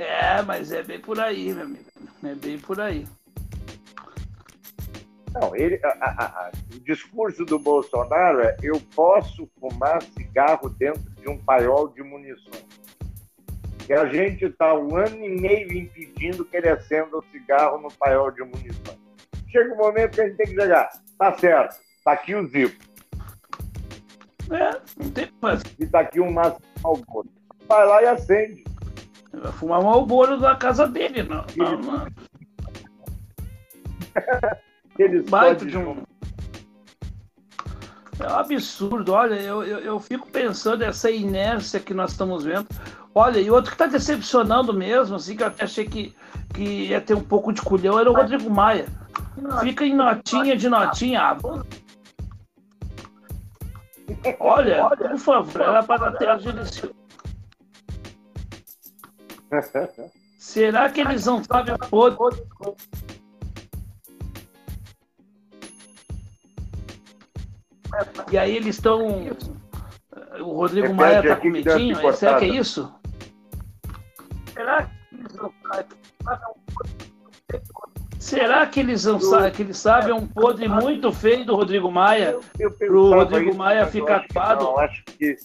é, mas é bem por aí, meu amigo. É bem por aí. Não, ele, a, a, a, o discurso do Bolsonaro é: eu posso fumar cigarro dentro de um paiol de munições. E a gente está um ano e meio impedindo que ele acenda o cigarro no paiol de munições. Chega um momento que a gente tem que jogar. Tá certo, tá aqui o zipo. É, não tem mais. E tá aqui um máximo Malboro. Vai lá e acende. Vai fumar Malboro da casa dele, não. não, não. [laughs] Eles Baita de um. É um absurdo, olha, eu, eu, eu, fico pensando essa inércia que nós estamos vendo. Olha, e outro que está decepcionando mesmo, assim, que eu até achei que, que ia ter um pouco de culhão, era o Rodrigo Maia. Fica em notinha de notinha. Ah, olha, por favor, era para ter agilizado. Será que eles não sabem o podre? E aí eles estão. O Rodrigo Repete Maia está com medinho? Será que é isso? Será que eles não Será que eles, não sabem, que eles sabem um podre muito feio do Rodrigo Maia? Para o Rodrigo Maia ficar? Não, acho que,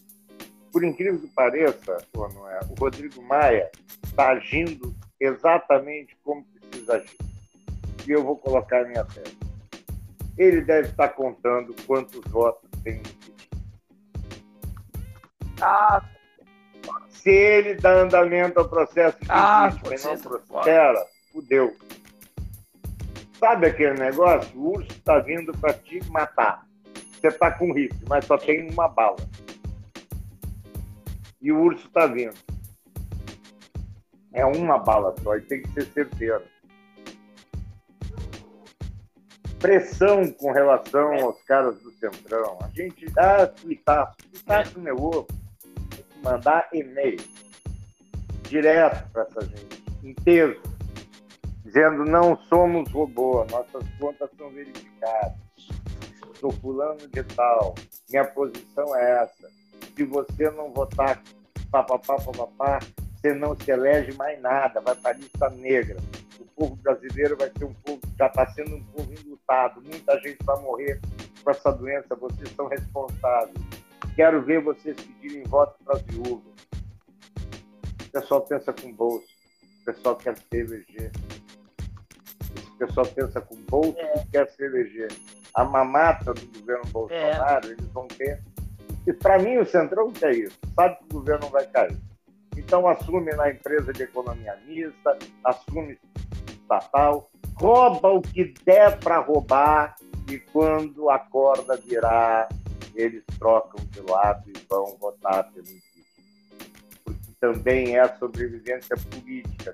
por incrível que pareça, é, o Rodrigo Maia está agindo exatamente como precisa agir. E eu vou colocar a minha tese ele deve estar contando quantos votos tem ah, Se ele dá andamento ao processo de ah, impeachment e não prospera, fudeu. Sabe aquele negócio? O urso está vindo para te matar. Você está com rifle, mas só tem uma bala. E o urso está vindo. É uma bala só, e tem que ser certeiro pressão com relação aos caras do Centrão. A gente dá tuitaço. Tuitaço meu ovo. Mandar e-mail direto para essa gente, inteiro, dizendo não somos robô, nossas contas são verificadas. Sou fulano de tal, minha posição é essa. Se você não votar papapá, papapá, você não se elege mais nada, vai para a lista negra povo brasileiro vai ser um povo, já está sendo um povo enlutado, muita gente vai morrer com essa doença, vocês são responsáveis. Quero ver vocês pedirem voto para as viúvas. O pessoal pensa com bolso, o pessoal quer se eleger. Esse pessoal pensa com bolso é. e quer se eleger. A mamata do governo Bolsonaro, é. eles vão ter. E para mim, o Centrão quer isso. Sabe que o governo vai cair. Então, assume na empresa de economia mista, assume estatal, rouba o que der para roubar e quando a corda virar, eles trocam de lado e vão votar pelo impeachment. Porque também é sobrevivência política.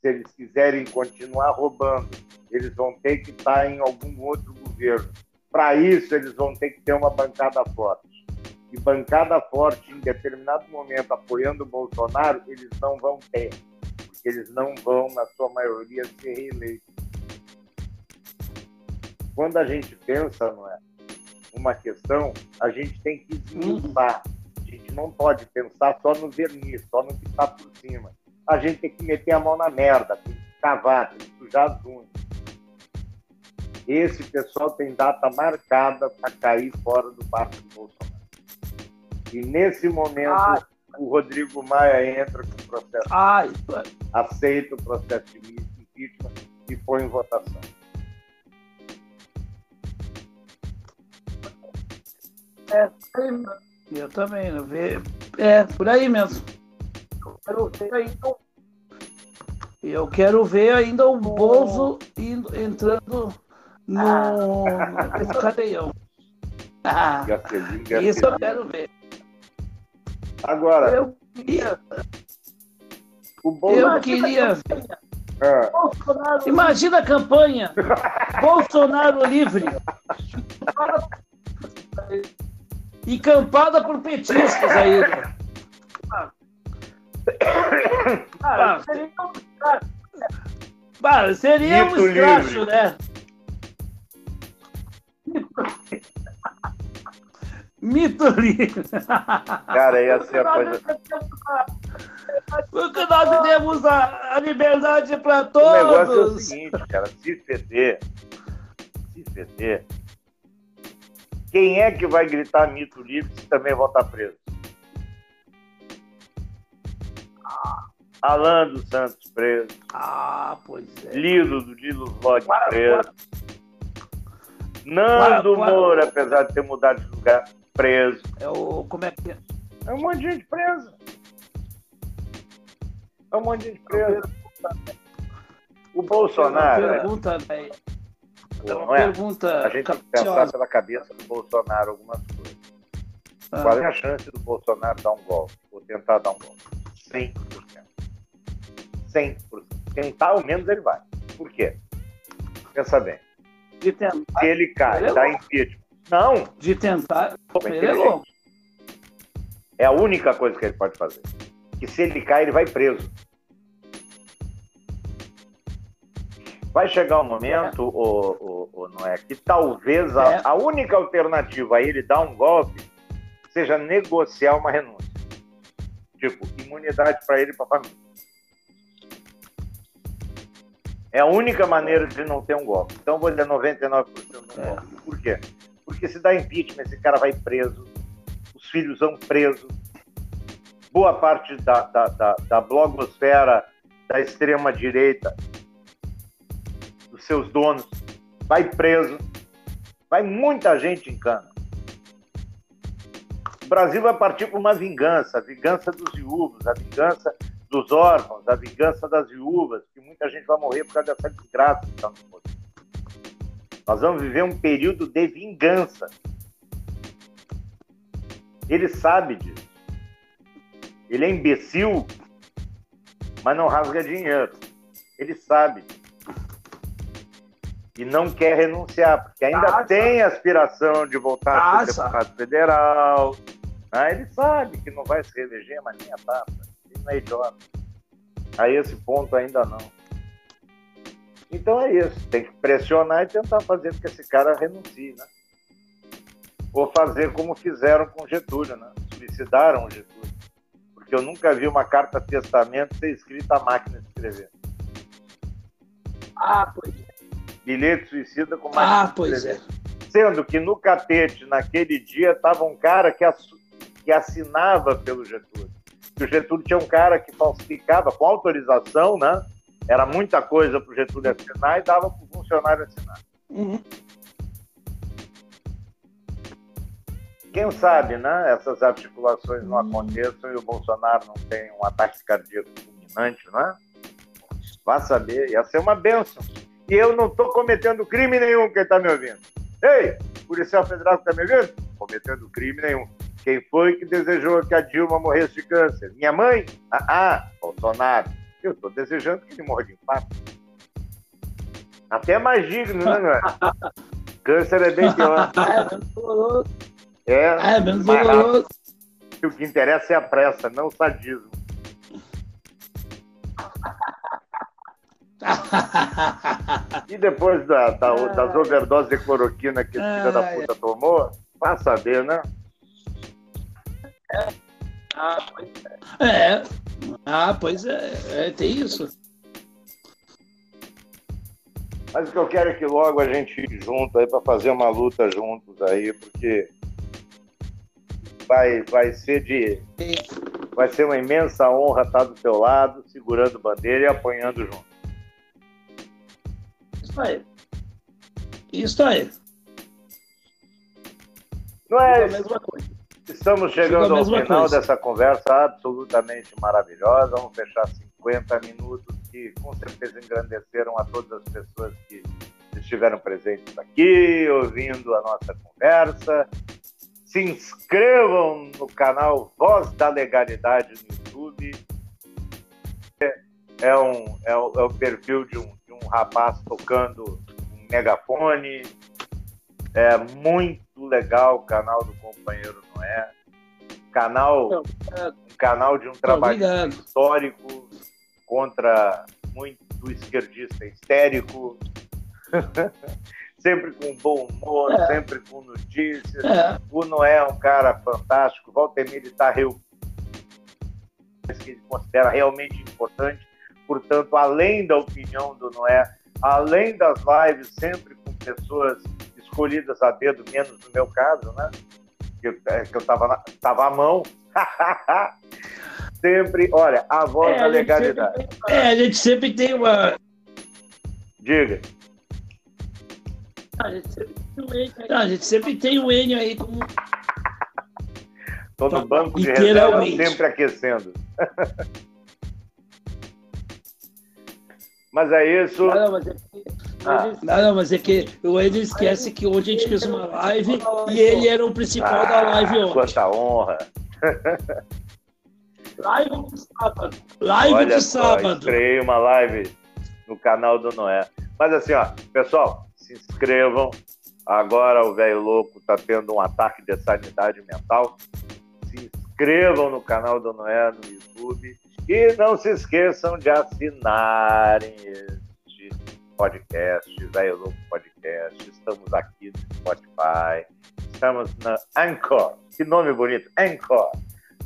Se eles quiserem continuar roubando, eles vão ter que estar em algum outro governo. Para isso, eles vão ter que ter uma bancada forte. E bancada forte, em determinado momento, apoiando o Bolsonaro, eles não vão ter eles não vão, na sua maioria, ser reeleitos. Quando a gente pensa não é, uma questão, a gente tem que esmiuçar. A gente não pode pensar só no verniz, só no que está por cima. A gente tem que meter a mão na merda, tem que cavar, tem que sujar as unhas. Esse pessoal tem data marcada para cair fora do barco do Bolsonaro. E nesse momento, ah o Rodrigo Maia entra com o processo, Ai, aceita o processo de impeachment e põe em votação. É, eu também, eu ve... é por aí mesmo. Eu quero ver ainda o Bozo indo, entrando no cadeião. Ah, [laughs] isso eu quero ver. Agora. Eu queria. eu queria. É. Imagina a campanha. [laughs] Bolsonaro livre. E campada por petistas aí. Né? Ah, seria um bah, seria um né? Mito livre. Cara, ia ser a coisa. Porque nós temos a, a liberdade para todos. O negócio é o seguinte, cara, se feder, se feder, quem é que vai gritar mito livre se também vão estar presos? Alan dos Santos preso. Ah, pois é. Lilo do Lilo Vlog preso. Nando Moura, apesar de ter mudado de lugar, preso. É o. Como é que é? É um monte de gente preso. É um monte de gente preso. O Bolsonaro. Uma pergunta, velho. É uma é? pergunta. A gente tem que pensar pela cabeça do Bolsonaro algumas coisas. Ah. Qual é a chance do Bolsonaro dar um golpe? Ou tentar dar um golpe? 100%. 100%. Tentar, ao menos ele vai. Por quê? Pensa bem. Se ele cai, ele é dá impeachment. Não. De tentar. Ele é louco. É a única coisa que ele pode fazer. Que se ele cai, ele vai preso. Vai chegar um momento, é. o, o, o, não é, que talvez a, é. a única alternativa a ele dar um golpe seja negociar uma renúncia. Tipo, imunidade para ele e para a família. É a única maneira de não ter um golpe. Então, vou dizer 99% do é. golpe. Por quê? Porque se dá impeachment, esse cara vai preso, os filhos vão presos, boa parte da, da, da, da blogosfera da extrema-direita, dos seus donos, vai preso, vai muita gente em cana. O Brasil vai partir para uma vingança, a vingança dos viúvos, a vingança dos órfãos, a vingança das viúvas, que muita gente vai morrer por causa dessa desgraça que está no poder. Nós vamos viver um período de vingança. Ele sabe disso. Ele é imbecil, mas não rasga dinheiro. Ele sabe. E não quer renunciar, porque ainda tem aspiração de voltar a ser deputado federal. Ah, ele sabe que não vai se reeleger, mas nem a tapa não é idiota. A esse ponto ainda não. Então é isso, tem que pressionar e tentar fazer com que esse cara renuncie, né? Ou fazer como fizeram com Getúlio, né? Suicidaram o Getúlio. Porque eu nunca vi uma carta testamento ser escrita à máquina de escrever. Ah, pois é. Bilhete suicida com máquina ah, pois é. Sendo que no catete, naquele dia, estava um cara que, que assinava pelo Getúlio que o Getúlio tinha um cara que falsificava com autorização, né? Era muita coisa para o Getúlio assinar e dava para o funcionário assinar. Uhum. Quem sabe, né? Essas articulações não uhum. aconteçam e o Bolsonaro não tem um ataque cardíaco fulminante, né? Vá saber, ia ser uma benção. E eu não estou cometendo crime nenhum, quem está me ouvindo. Ei, policial federal que está me ouvindo? Cometendo crime nenhum. Quem foi que desejou que a Dilma morresse de câncer? Minha mãe? Ah, ah Bolsonaro. Eu estou desejando que ele morra de infarto. Até mais digno, né, é? [laughs] Câncer é bem pior. [laughs] É, é, é menos doloroso. O que interessa é a pressa, não o sadismo. [laughs] e depois da, da, das overdoses de cloroquina que esse filho da puta tomou, vai saber, né? Ah, pois é. é. Ah, pois é. é. Tem isso. Mas o que eu quero é que logo a gente junto aí para fazer uma luta juntos aí, porque vai, vai ser de. Vai ser uma imensa honra estar do teu lado, segurando bandeira e apanhando junto. Isso aí. Isso aí. Não é, é a mesma coisa. Estamos chegando ao final coisa. dessa conversa absolutamente maravilhosa. Vamos fechar 50 minutos que com certeza engrandeceram a todas as pessoas que estiveram presentes aqui, ouvindo a nossa conversa. Se inscrevam no canal Voz da Legalidade no YouTube. É um, é o, é o perfil de um, de um rapaz tocando um megafone. É muito legal o canal do companheiro Noé. Canal, um canal de um trabalho histórico contra muito esquerdista histérico. [laughs] sempre com bom humor, é. sempre com notícias. É. O Noé é um cara fantástico. Walter Miller está que ele considera realmente importante. Portanto, além da opinião do Noé, além das lives sempre com pessoas escolhidas a dedo, menos no meu caso, né? Que, é, que eu estava tava à mão. [laughs] sempre, olha, a voz é, da legalidade. Tem, é, a gente sempre tem uma. Diga. A gente sempre tem o Enio aí, a gente sempre tem o Enio aí como. Tô no banco de reserva sempre aquecendo. [laughs] mas é isso. Não, mas é ah. não, mas é que o Enio esquece que hoje a gente fez uma live e ele era o principal ah, da live ontem. Quanta honra. Live de sábado. Live Olha de sábado. Criei uma live no canal do Noé. Mas assim, ó, pessoal, se inscrevam. Agora o velho louco está tendo um ataque de sanidade mental. Se inscrevam no canal do Noé no YouTube. E não se esqueçam de assinarem este podcast, Velho Louco Podcast. Estamos aqui no Spotify. Estamos na Anchor. Que nome bonito, Anchor.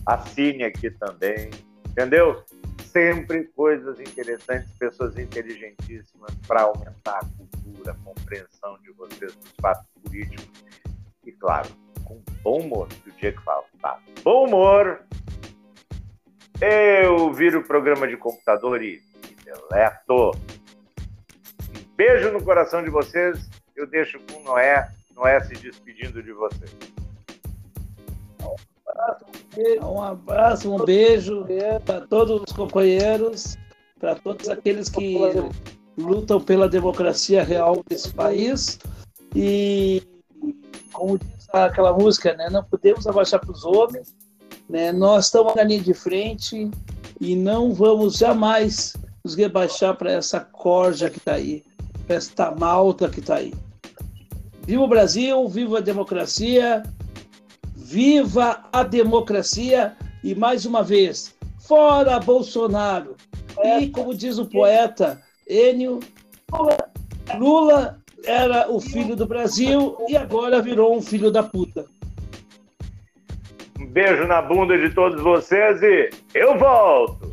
Assine aqui também. Entendeu? Sempre coisas interessantes, pessoas inteligentíssimas para aumentar a cultura, a compreensão de vocês dos fatos políticos. E, claro, com bom humor, que o Diego fala, tá? Bom humor. Eu viro o programa de computador e deleto. Beijo no coração de vocês. Eu deixo com Noé, Noé se despedindo de vocês. Um abraço, um beijo para todos os companheiros, para todos aqueles que lutam pela democracia real desse país. E, como diz aquela música, né, não podemos abaixar para os homens, né, nós estamos na linha de frente e não vamos jamais nos rebaixar para essa corja que está aí, esta malta que está aí. Viva o Brasil, viva a democracia, Viva a democracia e mais uma vez, fora Bolsonaro. E como diz o poeta Enio, Lula era o filho do Brasil e agora virou um filho da puta. Um beijo na bunda de todos vocês e eu volto.